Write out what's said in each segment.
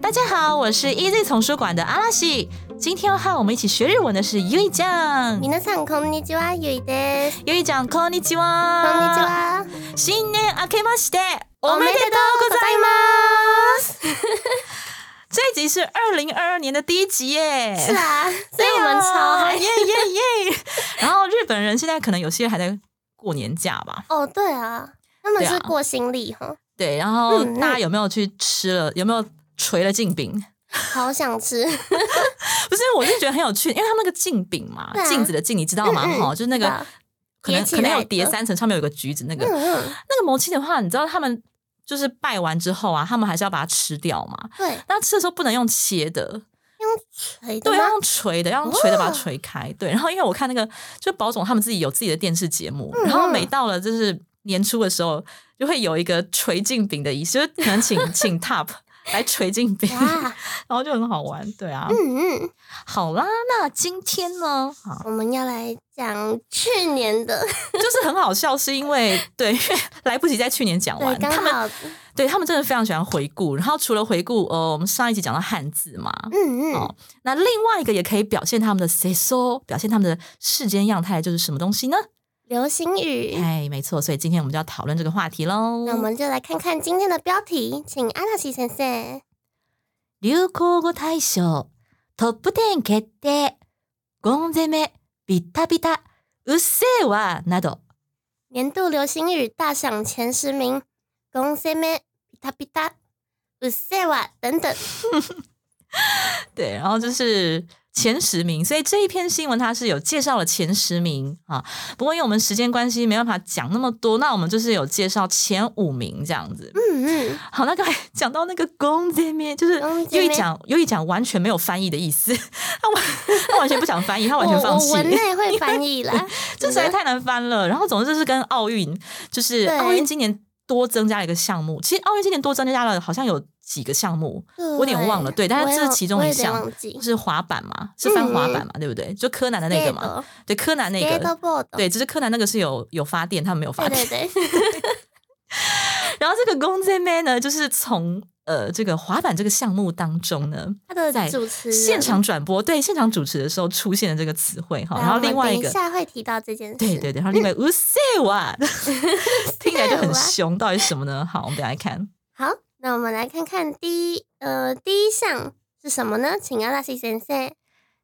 大家好，我是 Easy 丛书馆的阿拉西。今天要和我们一起学日文的是ゆいちゃん。皆さんこんにちは、ゆいです。ゆいちゃん、こんにちは。こんにち。は。新年明けましておおめでとうめでとうございございます。这一集是二零二二年的第一集耶。是啊，所以我们超嗨耶。耶耶！然后日本人现在可能有些人还在过年假吧？哦，对啊，他们对啊是过新历哈，对，然后嗯大家有没有去吃了？有没有 捶了镜饼？好想吃。不是，我是觉得很有趣，因为他们那个镜饼嘛，镜子的镜，你知道吗？嗯嗯哈、就是那个可能可能有叠三层，上面有一个橘子，那个、那个魔气的话，你知道他们就是拜完之后啊，他们还是要把它吃掉嘛。对，那吃的时候不能用切的，用锤的对，要？用锤的，要用锤的把它哦捶开。对，然后因为我看那个，就保总他们自己有自己的电视节目，嗯然后每到了就是年初的时候，就会有一个锤镜饼的仪式，就是可能请 请 Top 来捶镜饼，哇，然后就很好玩。对啊，嗯嗯，好啦，那今天呢，好，我们要来讲去年的，就是很好笑，是因为对，来不及在去年讲，完，刚他们好，对他们真的非常喜欢回顾。然后除了回顾，呃，我们上一集讲到汉字嘛，嗯嗯哦，那另外一个也可以表现他们的 say so，表现他们的世间样态，就是什么东西呢？流行语。哎，没错，所以今天我们就要讨论这个话题喽。那我们就来看看今天的标题，请阿拉西先生。流行語大賞トップ10決定ゴン攻めビタビタうっせぇわなど年度流行语大赏前十名，公 C 妹、皮塔皮塔、u s e 瓦等等。对，然后就是 前十名，所以这一篇新闻它是有介绍了前十名啊。不过因为我们时间关系没办法讲那么多，那我们就是有介绍前五名这样子。嗯嗯，好，那刚才讲到那个公这面，就是公这面优一讲又一讲完全没有翻译的意思，他完他完全不想翻译，他完全放弃我我。文内会翻译啦，这实在太难翻了。然后总之就是跟奥运，就是奥运今年多增加了一个项目。其实奥运今年多增加了好像有几个项目，我有点忘了。对，但是这是其中一项，是滑板嘛，是翻滑板嘛，对不对？就柯南的那个嘛，对，柯南那个，对，只是柯南那个是有有发电，他们没有发电。对对，然后这个公仔妹呢，就是从呃这个滑板这个项目当中呢，他的在主持现场转播，对，现场主持的时候出现的这个词汇哈。然后另外一个，下会提到这件事。对对对，然后另外乌塞哇，听起来就很凶，到底是什么呢？好，我们等下来看。好，那我们来看看第一呃第一项是什么呢？请阿拉西先生。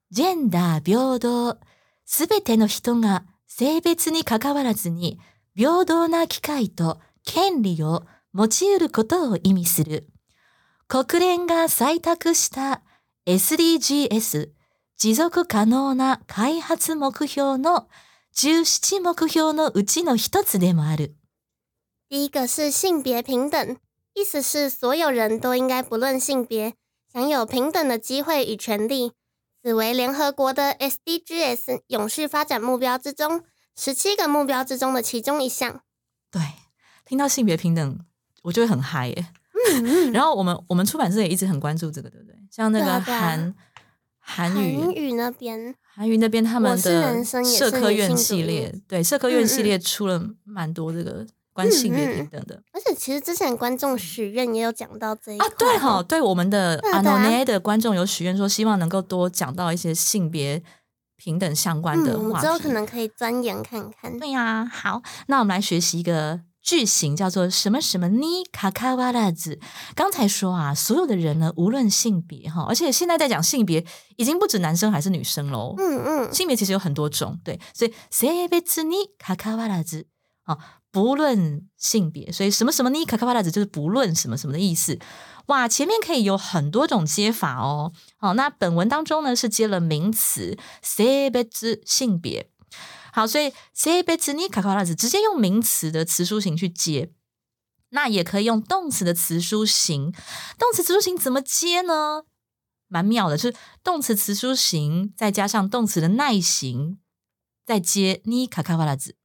ジェンダー平等。すべての人が性別に関わらずに平等な機会と権利を持ち得ることを意味する。国連が採択した SDGs 持続可能な開発目標の17目標のうちの一つでもある。第一个是性别平等，意思是所有人都应该不论性别，享有平等的机会与权利。此为联合国的 SDGs 永续发展目标之中十七个目标之中的其中一项。对，听到性别平等，我就会很嗨耶。然后我们我们出版社也一直很关注这个，对不对？像那个韩韩韩语语那边，韩语那边他们的社科院系列，对社科院系列出了蛮多这个关性别平等的、而且其实之前观众许愿也有讲到这一啊。对哈、哈，对我们的阿对啊对啊诺内的观众有许愿说，希望能够多讲到一些性别平等相关的嗯，我们话题。之后可能可以钻研看看。对呀、好，那我们来学习一个句型，叫做什么什么呢？卡卡瓦拉子。刚才说啊，所有的人呢，无论性别哈，而且现在在讲性别，已经不止男生还是女生喽。嗯嗯，性别其实有很多种，对，所以性別に関わらず啊， 不论性别，所以什么什么に関わらず就是不论什么什么的意思。哇，前面可以有很多种接法哦。好，那本文当中呢是接了名词性別性别。好，所以性別に関わらず直接用名词的词书形去接。那也可以用动词的词书形，动词词书形怎么接呢？ 蛮妙的，就是动词词书形再加上动词的耐形，再接你卡卡瓦拉子。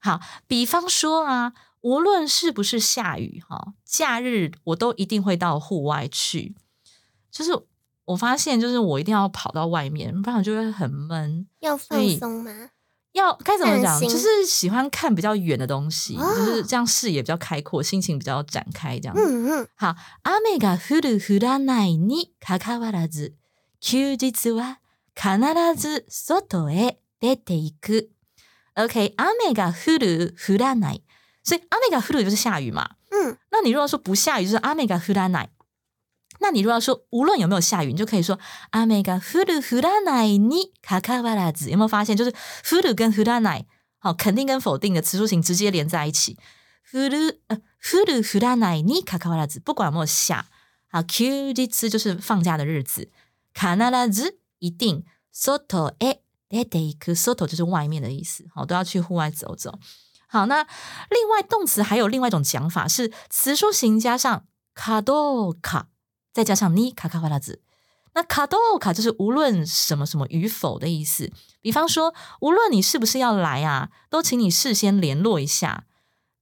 好，比方说啊，无论是不是下雨哈，假日我都一定会到户外去。就是我发现，就是我一定要跑到外面，不然我就会很闷。要放松吗？要该怎么讲？散心就是喜欢看比较远的东西，哦就是这样视野比较开阔，心情比较展开，这样。嗯嗯，好，雨が降る降らないにかかわらず、休日は必ず外へ出ていく。 OK，雨が降る降らない，所以雨が降る就是下雨嘛。嗯，那你如果说不下雨，就是雨が降らない。那你如果要说无论有没有下雨，你就可以说雨が降る降らないにかかわらず。有没有发现，就是降る跟降らない，好，肯定跟否定的词书形直接连在一起。降る呃降る降らないにかかわらず，不管有没有下，好，休日就是放假的日子，必ず一定外へ 出ていく，外就是外面的意思，好，都要去户外走走。好，那另外动词还有另外一种讲法是词书形加上かどうか，再加上にかかわらず。那かどうか就是无论什么什么与否的意思。比方说，无论你是不是要来啊，都请你事先联络一下。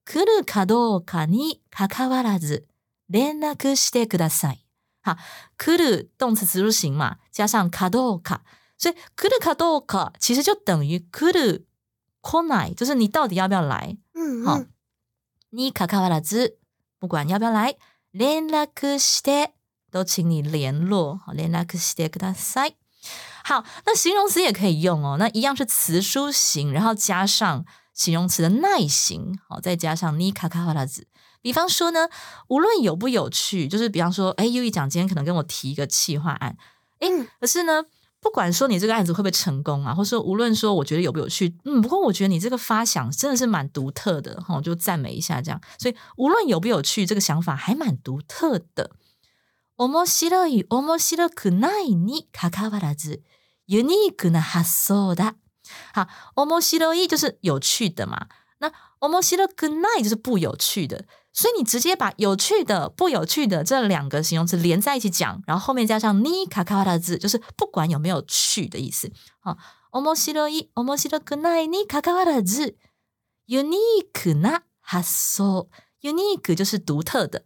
来るかどうかにかかわらず連絡してください。好，来る动詞詞数形嘛，加上かどうか， 所以来るかどうか其实就等于来る来ない，就是你到底要不要来？好嗯嗯，にかかわらず，不管要不要来，連絡して都请你联络，好，連絡してください。好，那形容词也可以用哦，那一样是词书形，然后加上形容词的耐形，好，再加上にかかわらず。比方说呢，无论有不有趣，就是比方说，哎，优一讲今天可能跟我提一个企划案，哎，嗯可是呢， 不管说你这个案子会不会成功啊，或者说无论说我觉得有不有趣，嗯，不过我觉得你这个发想真的是蛮独特的，哈，我就赞美一下这样。所以无论有不有趣，这个想法还蛮独特的。面白い面白くないにかかわらず、ユニークな発想だ。好，面白い就是有趣的嘛，那面白くない就是不有趣的。 所以你直接把有趣的、不有趣的这两个形容词连在一起讲，然后后面加上にかかわらず，就是不管有没有趣的意思。好，面白い面白くないにかかわらず、ユニークな発想。unique 就是独特的。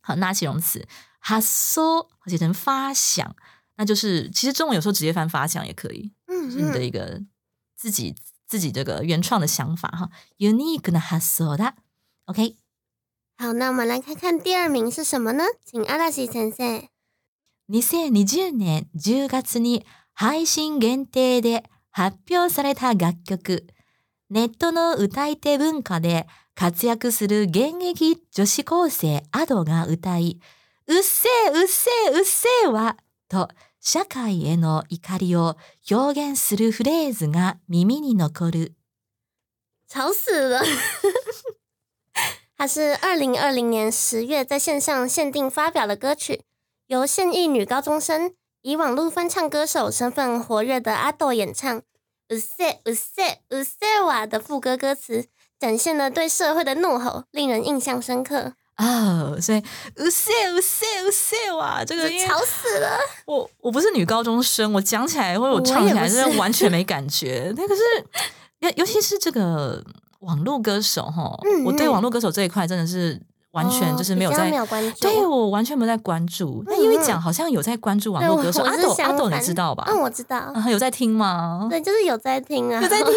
好，那形容词発想写成发想，那就是其实中文有时候直接翻发想也可以，嗯是你的嗯，一个自己自己这个原创的想法哈。unique な発想だ。OK。 好，那我们来看看第二名是什么呢？请阿拉西先生。2020年10月に配信限定で発表された楽曲、ネットの歌い手文化で活躍する現役女子高生アドが歌い、うっせえうっせえうっせえわと社会への怒りを表現するフレーズが耳に残る。吵死了！它是二零二零年十月在线上限定发表的歌曲，由现役女高中生以网络翻唱歌手身份活跃的阿豆演唱。u s う u s う u 哇的副歌歌词，展现了对社会的怒吼，令人印象深刻。哦，所以うっせえうっせえうっせえわ，这个因为吵死了！我我不是女高中生，我讲起来或者我我唱起来也不是是完全没感觉。那可是尤尤其是这个 网络歌手哈，嗯嗯我对网络歌手这一块真的是完全就是没有哦比较在。没有关注。对我完全没有在关注，那嗯因为嗯讲好像有在关注网对我络歌手，阿我是相斗阿斗你反知道吧？嗯，我知道。啊，有在听吗？对，就是有在听啊，有在听，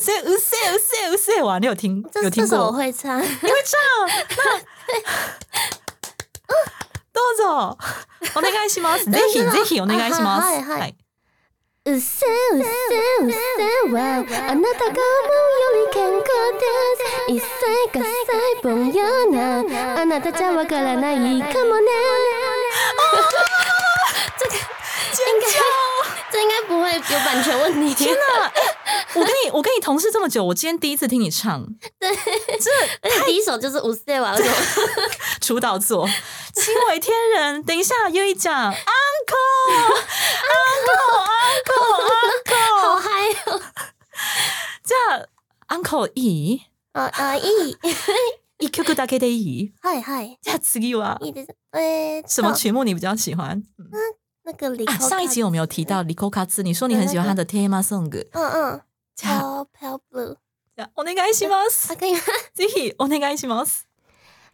所以うせえうせえうせえ哇，你有听这有听这首我过？会唱。你会唱？どうぞお願いします。ぜひぜひお願いします。はいはいはい うっせうっせうっせはあなたが思うより健康です。一切が細分よな。あなたじゃわからないかもね。这个应该这应该不会有版权问题。天哪！我跟你我跟你同事这么久，我今天第一次听你唱而且第一首就是五四瓦，我说出道作《惊为天人》。等一下，又一讲 uncle uncle uncle 好 uncle，嗨哦！じゃあ uncle いいああいい一曲だけでいい？はいはいじゃあ次はいいです。えーっと什么曲目你比较喜欢？那 那个李、啊，上一集我们有提到李扣卡兹，你说你很喜欢他的 Tema Song，嗯嗯 じゃあじゃあお願いします啊，。可以吗？ぜひお願いします。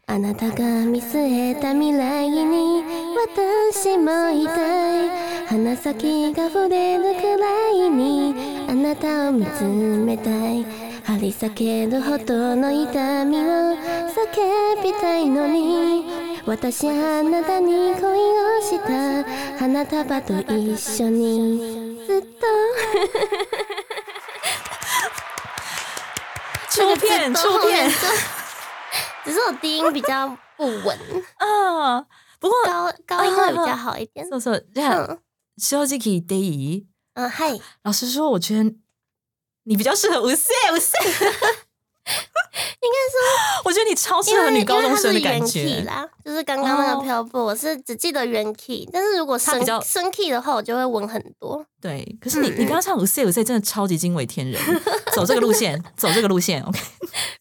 あなたが見据えた未来に私もいたい鼻先が触れるくらいにあなたを見つめたい張り裂けるほどの痛みを叫びたいのに私あなたに恋をした花束と一緒にずっと出片出片只是我低音比较不稳，啊！不过高高音会比较好一点。そうそうじゃあ嗯正直言っていい？嗯，嗨，老实说，我觉得你比较适合五岁五岁。 应该说，我觉得你超适合因为女高中生的因为它感是原 key 觉。啦，就是刚刚那个哦漂泊，我是只记得原 key，但是如果升它比较升 key 的话，我就会稳很多。对，可是你嗯你刚刚唱五岁五岁真的超级惊为天人，走这个路线，走这个路线。OK，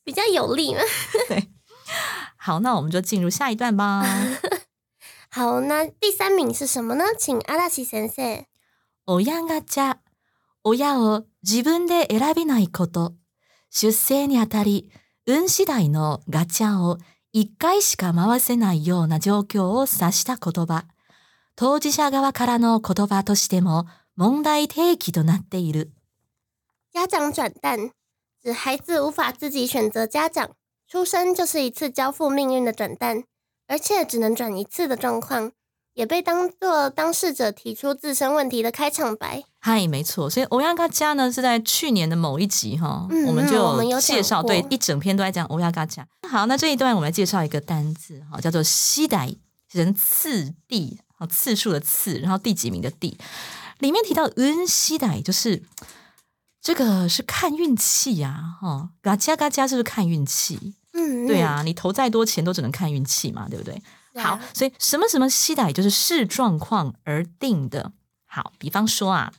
比较有力嘛。好，那我们就进入下一段吧。好，那第三名是什么呢？请阿拉西先生。親ガチャ、親を自分で選べないこと、 出生にあたり、運次第のガチャを一回しか回せないような状況を指した言葉、当事者側からの言葉としても問題提起となっている。家长转蛋，指孩子无法自己选择家长，出生就是一次交付命运的转蛋，而且只能转一次的状况，也被当作当事者提出自身问题的开场白。嗨，没错，所以欧亚嘎加呢是在去年的某一集哈，嗯我们就介绍，过对，一整篇都在讲欧亚嘎加。好，那这一段我们来介绍一个单字哈，叫做西代人次第，好次数的次，然后第几名的第，里面提到恩西代就是这个是看运气呀、哈，嘎加嘎加是不是看运气？嗯，对啊，你投再多钱都只能看运气嘛，对不对？嗯，好，所以什么什么西代就是视状况而定的。好，比方说啊，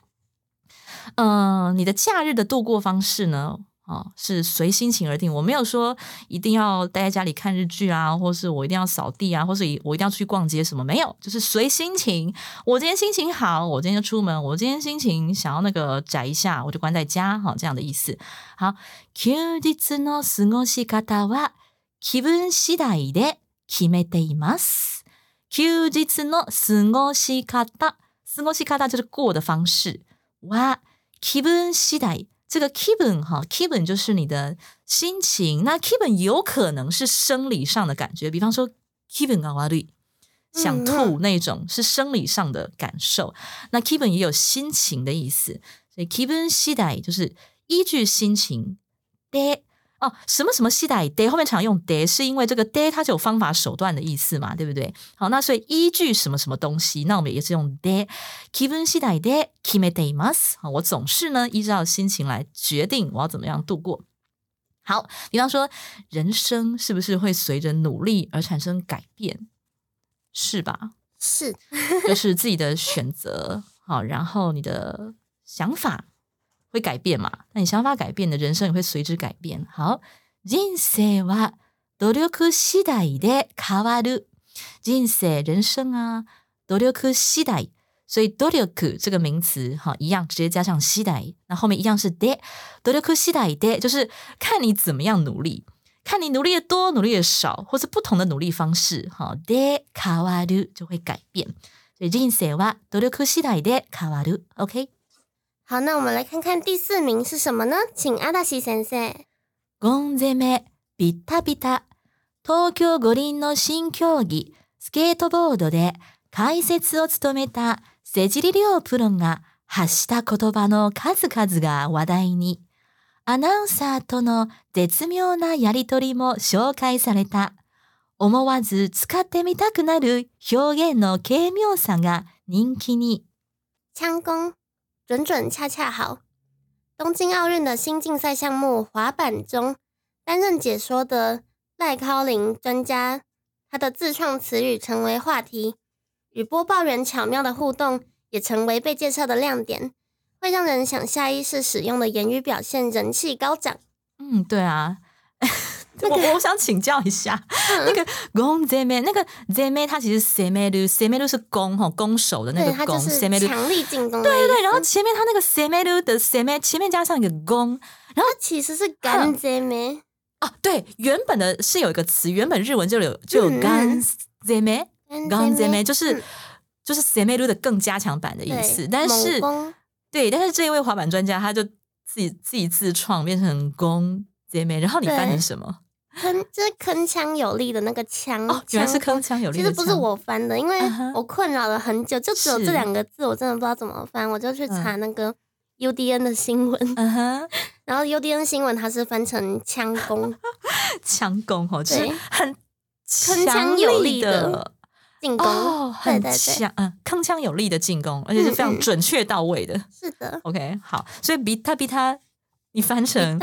呃，你的假日的度过方式呢，哦，是随心情而定。我没有说一定要待在家里看日剧啊，或是我一定要扫地啊，或是我一定要出去逛街什么，没有，就是随心情。我今天心情好，我今天就出门；我今天心情想要那个宅一下，我就关在家，哈、这样的意思。好，休日の過ごし方は気分次第で決めています。休日の過ごし方，過ごし方就是过的方式。 哇，気分次第，这个気分哈，気分就是你的心情。那気分有可能是生理上的感觉，比方说気分が悪い，想吐那种是生理上的感受。那気分也有心情的意思，所以気分次第就是依据心情で 哦，什么什么系代 day 后面常用 day，是因为这个 day 它就有方法手段的意思嘛，对不对？好，那所以依据什么什么东西，那我们也是用 day。気分次第で決めています。好，我总是呢依照心情来决定我要怎么样度过。好，比方说，人生是不是会随着努力而产生改变？是吧？是就是自己的选择，好，然后你的想法 会改变嘛？那你想法改变，你的人生也会随之改变。好，人生は努力次第で変わる。人生人生啊，努力次第，所以努力这个名词哈一样，直接加上次第，那後面一样是で。努力次第で就是看你怎么样努力。看你努力的多，努力的少，或是不同的努力方式，哈，で変わる就会改变。所以人生は努力次第で変わる。OK， 好，那我们来看看第四名是什么呢？请阿大西先生。ゴン攻めビタビタ東京五輪の新競技スケートボードで解説を務めた瀬尻亮プロが発した言葉の数々が話題に。アナウンサーとの絶妙なやりとりも紹介された。思わず使ってみたくなる表現の軽妙さが人気に。枪弓，准准恰恰好。东京奥运的新竞赛项目滑板中，担任解说的赖高林专家，他的自创词语成为话题，与播报员巧妙的互动也成为被介绍的亮点，会让人想下意识使用的言语表现人气高涨。嗯，对啊，我我想请教一下，嗯那个公 z 妹，那个 z 妹，它其实 s e m e l u s e m e l u 是攻哈攻守的那对，个攻它就是 s e m e l u 强力进攻。对对对，然后前面它那个 s e m e l u 的 s e m e 前面加上一个攻它其实是干姐妹，啊，对，原本的是有一个词，原本日文就有就有嗯。干 z 妹，刚 z 妹妹就是、嗯。就是 s e m e l u 的更加强版的意思，但是对，但是这一位滑板专家他就自己自己自创变成攻 z 妹，然后你翻成什么？铿，就是铿锵有力的那个锵。哦，原来是锵铿锵有力其实不是我翻的，因为我困扰了很久，就只有是这两个字，我真的不知道怎么翻，我就去查那个 UDN 的新闻，嗯哼，然后 UDN 新闻它是翻成枪攻 枪攻哦，就是很铿锵有力力的进攻，哦，很强，嗯，铿锵有力的进攻，而且是非常准确到位的。是的。OK，好，所以比他比他，你翻成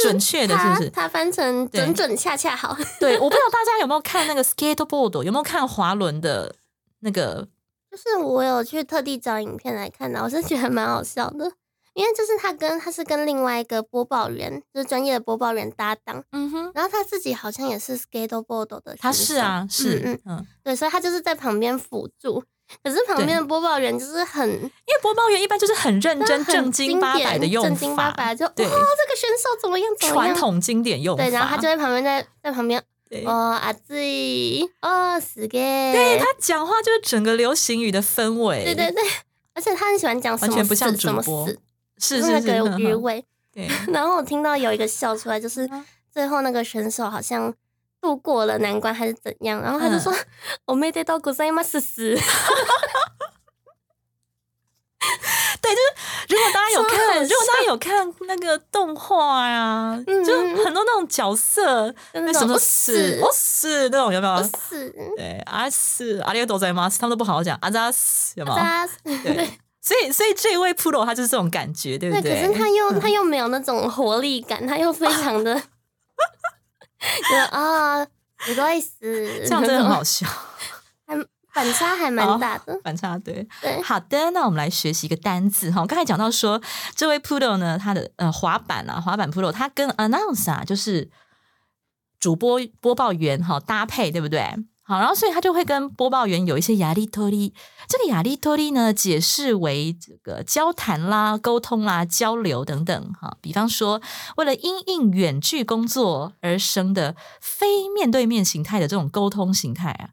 准确的，是不是？他他翻成对。准准恰恰好，对，我不知道大家有没有看那个 skateboard，有没有看滑轮的那个？就是我有去特地找影片来看的，我是觉得蛮好笑的，因为就是他跟他是跟另外一个播报员，就是专业的播报员搭档，嗯哼，然后他自己好像也是 skateboard 的，他是啊，是，嗯嗯。嗯，对，所以他就是在旁边辅助。可是旁边的播报员就是很因为播报员一般就是很认真、正经八百的用法，正经八百就哇，这个选手怎么样怎么样？传统经典用法。对，然后他就在旁边在在旁边对哦阿志哦死给，对他讲话就是整个流行语的氛围，对对对，而且他很喜欢讲什么完全不像死什么是就是那个，余味。对，然后我听到有一个笑出来，就是嗯最后那个选手好像度过了难关还是怎样，然后他就说嗯我没得到古塞马死死，对，就是如果大家有看，如果大家有看那个动画呀，嗯就很多那种角色，那什么死、哦哦死那种有没有？死。对，阿死阿里个多在吗？他们都不好好讲，阿扎死有没有？他 对，所以所以这位 Pro 他就是这种感觉，对不对，对？可是他又他又没有那种活力感，他又非常的，觉得啊，不好意思，这样真的很好笑，反差还蛮大的。反差对。对，好的，那我们来学习一个单字哈。刚才讲到说，这位 Poodle 呢，他的呃滑板啊，滑板 Poodle，他跟 announce 啊，就是主播播报员哈搭配，对不对？好，然后所以他就会跟播报员有一些压力托利。这个压力托利呢，解释为这个交谈啦、沟通啦、交流等等哈。比方说，为了因应远距工作而生的非面对面形态的这种沟通形态啊，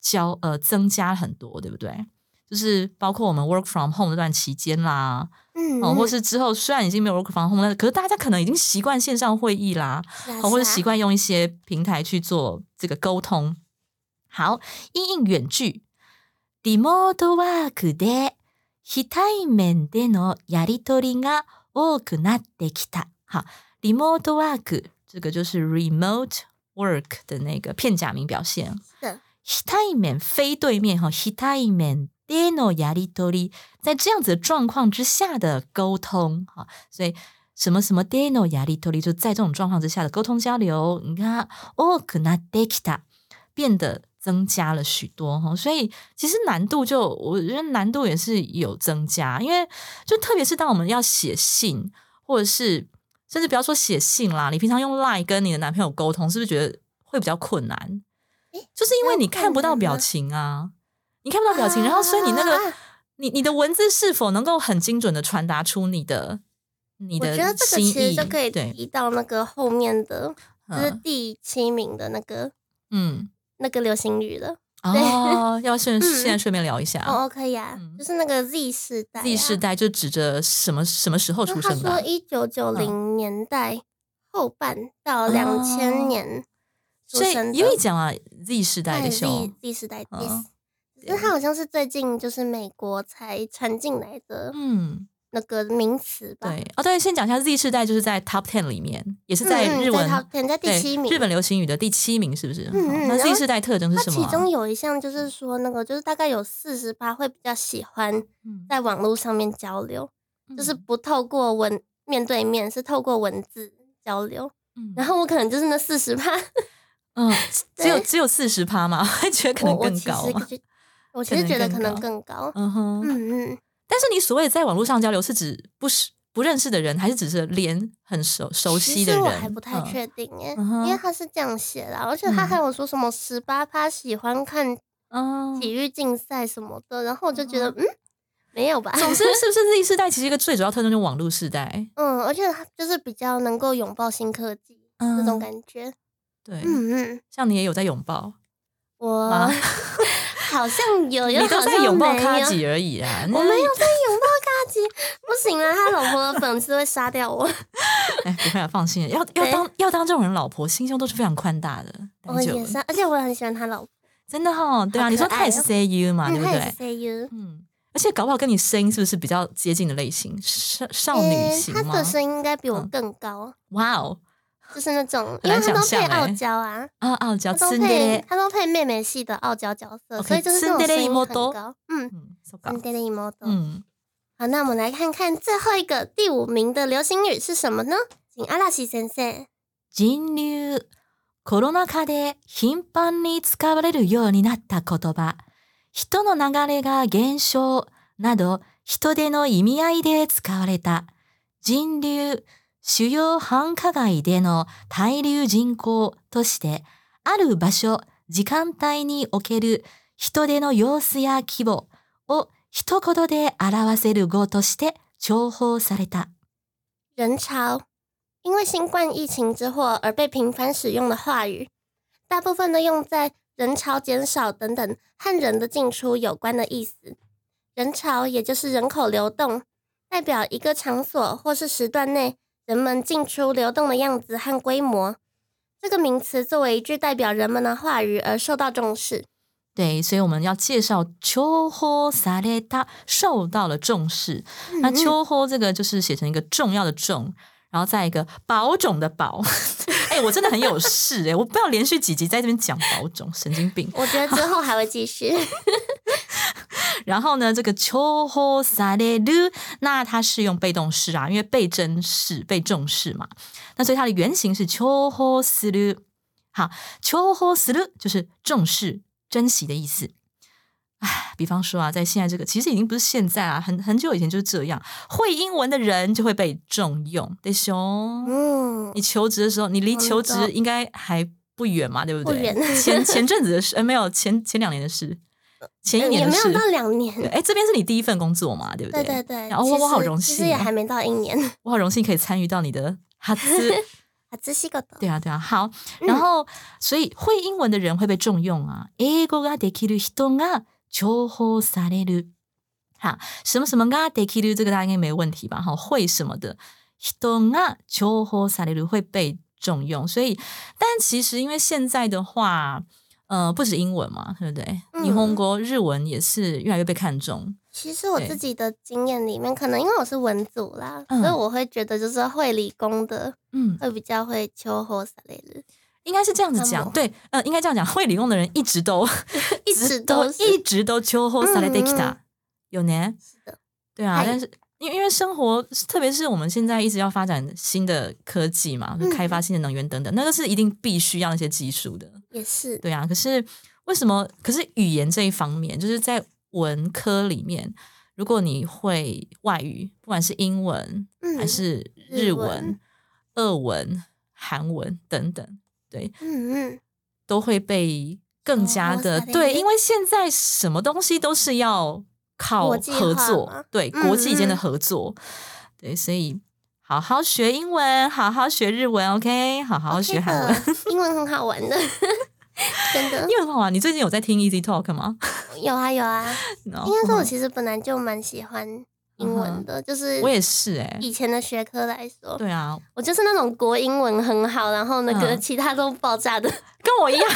交呃增加很多，对不对？就是包括我们 work from home 这段期间啦，嗯，哦，或是之后虽然已经没有 work from home 了，可是大家可能已经习惯线上会议啦，或者习惯用一些平台去做这个沟通。好，因应远距，リモートワークで非対面でのやり取りが多くなってきた。好，リモートワーク这个就是 remote work 的那个片假名表现。是的非対面非对面哈，非対面でのやり取り，在这样子的状况之下的沟通哈，所以什么什么でのやり取り，就在这种状况之下的沟通交流，你看多くなってきた，变得 增加了许多哈，所以其实难度就我觉得难度也是有增加，因为就特别是当我们要写信，或者是甚至不要说写信啦，你平常用 Line 跟你的男朋友沟通，是不是觉得会比较困难？就是因为你看不到表情啊，你看不到表情，然后所以你那个啊你你的文字是否能够很精准的传达出你的你的我觉得这个心意？其实就可以对，提到那个后面的，就是嗯第七名的那个嗯，那个流行语了。哦，要顺 嗯现在顺便聊一下哦，可以啊嗯，就是那个 Z 世代啊。Z 世代就指着什么什么时候出生的啊？说一九九零年代后半到两哦千年出所以生的，因为讲啊，Z 世代的哎时候 Z，Z 世代嗯 this，只是它好像是最近就是美国才传进来的嗯，那个名词吧？对，哦，对，先讲一下 Z 世代，就是在 Top Ten 里面，也是嗯，在嗯日文在 top ten，在第七名。日本流行语的第七名，是不是？嗯嗯那 Z 世代特征是什么啊？其中有一项就是说，那个就是大概有四十八会比较喜欢嗯在网络上面交流，就是嗯不透过文面对面，是透过文字交流。嗯 然后我可能就是那四十趴，嗯，只有只有四十趴吗？还觉得可能更高我其实觉得可能更高更高。嗯哼，嗯嗯，但是你所谓的在网络上交流，是指不是不认识的人，还是只是连很熟熟悉的人？实我还不太嗯。确定耶，嗯因为他是这样写的，而且他嗯。还有说什么十八趴喜欢看嗯，体育竞赛什么的，然后我就觉得嗯，没有吧？总之，是不是 Z 世代其实一个最主要特征就是网络世代？嗯，而且他就是比较能够拥抱新科技嗯这种感觉。对，嗯嗯，像你也有在拥抱，我吗 好像有，又你都好像在拥抱卡吉而已啊。我没有在拥抱卡吉，不行啊，他老婆的粉丝会杀掉我。哎，不会啊，放心，要要对当要当这种人老婆，心胸都是非常宽大的。我也是，而且我很喜欢他老婆，真的哈，对啊，好你说他也是 you 嘛，对不对？CU。嗯，而且搞不好跟你声音是不是比较接近的类型？少少女型吗他的？声音应该比我嗯更高，哇哦，就是那种，因为他都配傲欸娇啊，啊傲娇他都配他都配妹妹系的傲娇角色，所以就是那种声音很妹高。嗯，嗯，そうかツンデレ妹。嗯，好，那我们来看看最后一个第五名的流行语是什么呢？请阿拉西先生。人流コロナ禍で頻繁に使われるようになった言葉、人の流れが減少など人手の意味合いで使われた人流主要繁華街での滞留人口としてある場所、時間帯における人手の様子や規模を一言で表せる語として重宝された。人潮，因为新冠疫情之祸而被频繁使用的话语，大部分都用在人潮减少等等和人的进出有关的意思。人潮也就是人口流动，代表一个场所或是时段内人们进出流动的样子和规模。这个名词作为一句代表人们的话语而受到重视。对，所以我们要介绍秋波萨列他受到了重视。那嗯秋波这个就是写成一个重要的重，然后再一个保种的保。哎、我真的很有事哎、我不要连续几集在这边讲保种，神经病。我觉得之后还会继续。然后呢，这个秋后萨列鲁，那它是用被动式啊，因为被珍视、被重视嘛。那所以它的原型是秋后斯鲁。好，秋后斯鲁就是重视、珍惜的意思。唉，比方说啊，在现在这个其实已经不是现在啊，很很久以前就是这样，会英文的人就会被重用，对熊。嗯，你求职的时候，你离求职应该还不远嘛，对不对？不远 前前阵子的事，呃，没有前前两年的事，前一年的事。也没有到两年。对，哎，这边是你第一份工作嘛，对不对对对对，然后我我好其实荣幸哦其实也还没到一年。我好荣幸可以参与到你的哈兹。啊，仔细个的。对啊，对啊，好。嗯然后，所以会英文的人会被重用啊。英語ができる人が重宝される。好，什么什么ができる这个大家应该没问题吧？哈，会什么的人が重宝される会被重用。所以，但其实因为现在的话， 呃，不止英文嘛，对不对？嗯日本国日文也是越来越被看重。其实我对自己的经验里面，可能因为我是文组啦，嗯所以我会觉得就是会理工的嗯，会比较会秋后撒类的，应该是这样子那么。讲对，呃，应该这样讲。会理工的人一直都一直都是一直都秋后されてき嗯た，有呢。是的，对啊，嗨但是 因为因为生活，特别是我们现在一直要发展新的科技嘛，开发新的能源等等，那个是一定必须要那些技术的。也是。对啊，可是为什么？可是语言这一方面，就是在文科里面，如果你会外语，不管是英文嗯还是日日文文、俄文、韩文等等，对，嗯嗯，都会被更加的、哦对，因为现在什么东西都是要靠合作嘛，对嗯国际间的嗯合作，对，所以好好学英文，好好学日文，OK，好好学韩文。英文很好玩的，真的 英文很好玩，你最近有在听 Easy Talk 吗？有啊有啊。应应该说，我其实本来就蛮喜欢英文的，就是嗯我也是哎、以前的学科来说，对啊，我就是那种国英文很好，然后那个嗯其他都爆炸的。跟我一样，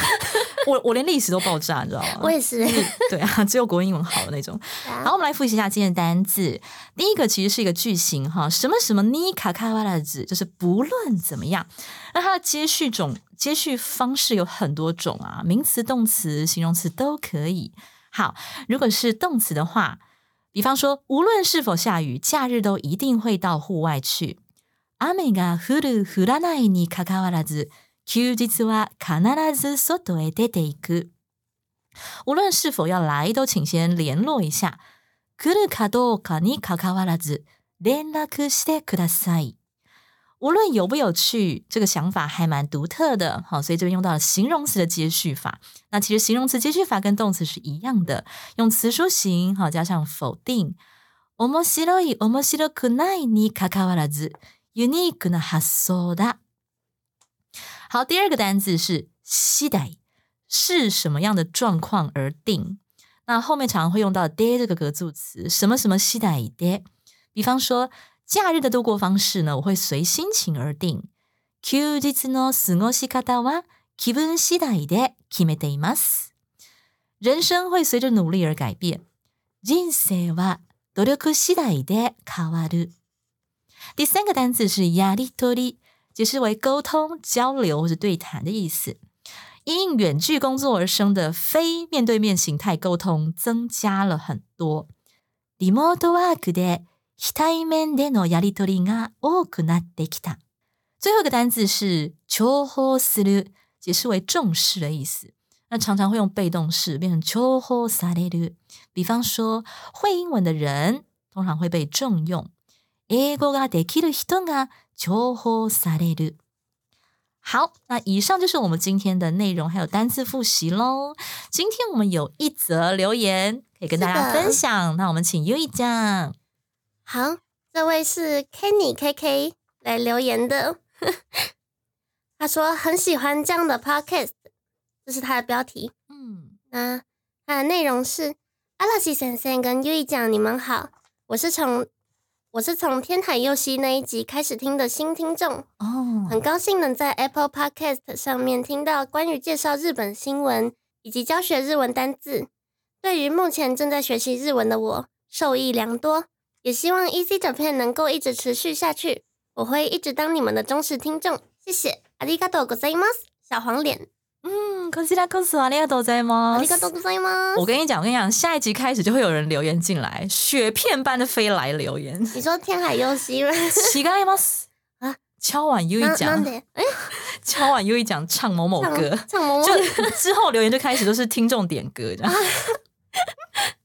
我我连历史都爆炸，你知道吗？我也是。对啊，只有国英文好的那种。好，好我们来复习一下今天的单字。第一个其实是一个句型哈，什么什么尼卡卡瓦拉子，就是不论怎么样。那它的接续种接续方式有很多种啊，名词、动词、形容词都可以。好，如果是动词的话，比方说，无论是否下雨，假日都一定会到户外去。雨が降る降らないにかかわらず、休日は必ず外へ出ていく。无论是否要来，都请先联络一下。来るかどうかにかかわらず、 連絡してください。 无论有不有趣，这个想法还蛮独特的，好，所以这边用到了形容词的接续法。那其实形容词接续法跟动词是一样的，用词书形，好加上否定。面白い、面白くないにかかわらず、ユニークな発想だ。好，第二个单字是次第，是什么样的状况而定。那后面常常会用到で这个格助词，什么什么次第で。比方说。 假日的度过方式呢，我会随心情而定。休日の過ごし方は気分次第で決めています。人生会随着努力而改变。人生は努力次第で変わる。第三个单词是やりとり，解释为沟通、交流或者对谈的意思。因远距工作而生的非面对面形态沟通增加了很多。リモートワークで 非対面でのやりとりが多くなってきた。最后一个单字是重宝する，解释为重视的意思。那常常会用被动式变成重宝される。比方说，会英文的人通常会被重用。英語ができる人が重宝される。好，那以上就是我们今天的内容，还有单词复习喽。今天我们有一则留言可以跟大家分享，那我们请优一讲。 好，这位是 Kenny KK 来留言的，他说很喜欢这样的 podcast，这是他的标题。嗯，那它的内容是阿拉西先生跟优一讲，你们好，我是从我是从天海佑希那一集开始听的新听众。哦，很高兴能在 Apple Podcast 上面听到关于介绍日本新闻以及教学日文单字，对于目前正在学习日文的我受益良多。也希望 easy 整片能够一直持续下去。我会一直当你们的忠实听众谢谢。阿里嘎多古塞因吗小黄脸。嗯可惜啦 cos 阿里嘎多在吗阿里嘎多古赛因吗我跟你讲我跟你讲下一集开始就会有人留言进来雪片般的飞来留言。你说天海有喜喜嘎伊吗啊敲碗又一讲。哎？敲碗又一讲唱某某歌。唱某某。就之后留言就开始都是听众点歌这样。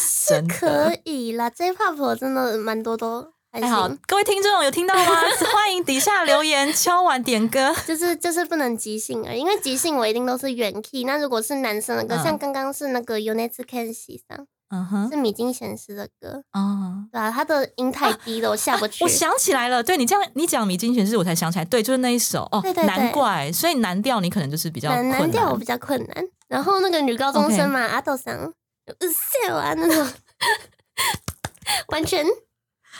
是可以啦，J-pop 真的蛮多都还好。各位听众有听到吗？欢迎底下留言敲碗点歌，就是就是不能即兴啊，因为即兴我一定都是原 key。那如果是男生的歌，像刚刚是那个 Units Can See 上，嗯哼，是米津玄师的歌哦，对啊，他的音太低了，我下不去。我想起来了，对你这样你讲米津玄师，我才想起来，对，就是那一首哦，难怪，所以难调你可能就是比较难调，我比较困难。然后那个女高中生嘛，阿豆桑。笑啊，那种 完全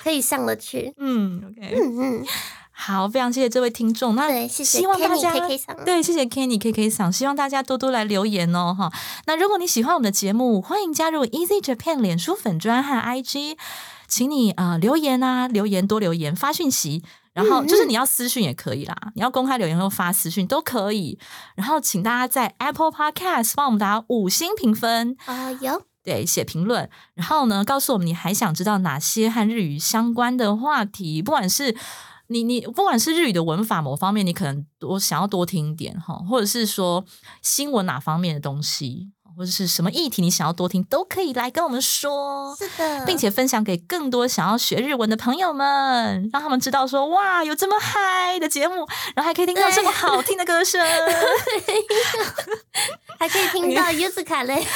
可以上得去。嗯，OK，嗯嗯，好，非常谢谢这位听众。那希望大家对，谢谢 Kenny K K 桑，希望大家多多来留言哦，哈。那如果你喜欢我们的节目，欢迎加入 Easy Japan 脸书粉专和 IG，请你啊留言啊，留言多留言，发讯息。然后就是你要私讯也可以啦，你要公开留言或发私讯都可以。然后请大家在 Apple Podcast 帮我们打五星评分啊，有对写评论。然后呢，告诉我们你还想知道哪些和日语相关的话题，不管是你你不管是日语的文法某方面，你可能多想要多听一点哈，或者是说新闻哪方面的东西。或者是什么议题，你想要多听，都可以来跟我们说，是的，并且分享给更多想要学日文的朋友们，让他们知道说，哇，有这么嗨的节目，然后还可以听到这么好听的歌声，还可以听到 u z 卡嘞。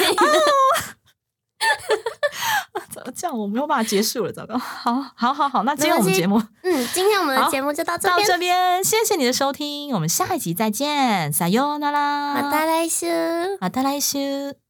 这样？我没有办法结束了，糟糕！好，好，好，好，那今天我们节目，嗯，今天我们的节目就到这到这边，谢谢你的收听，我们下一集再见，撒哟那拉，また来週，また来週。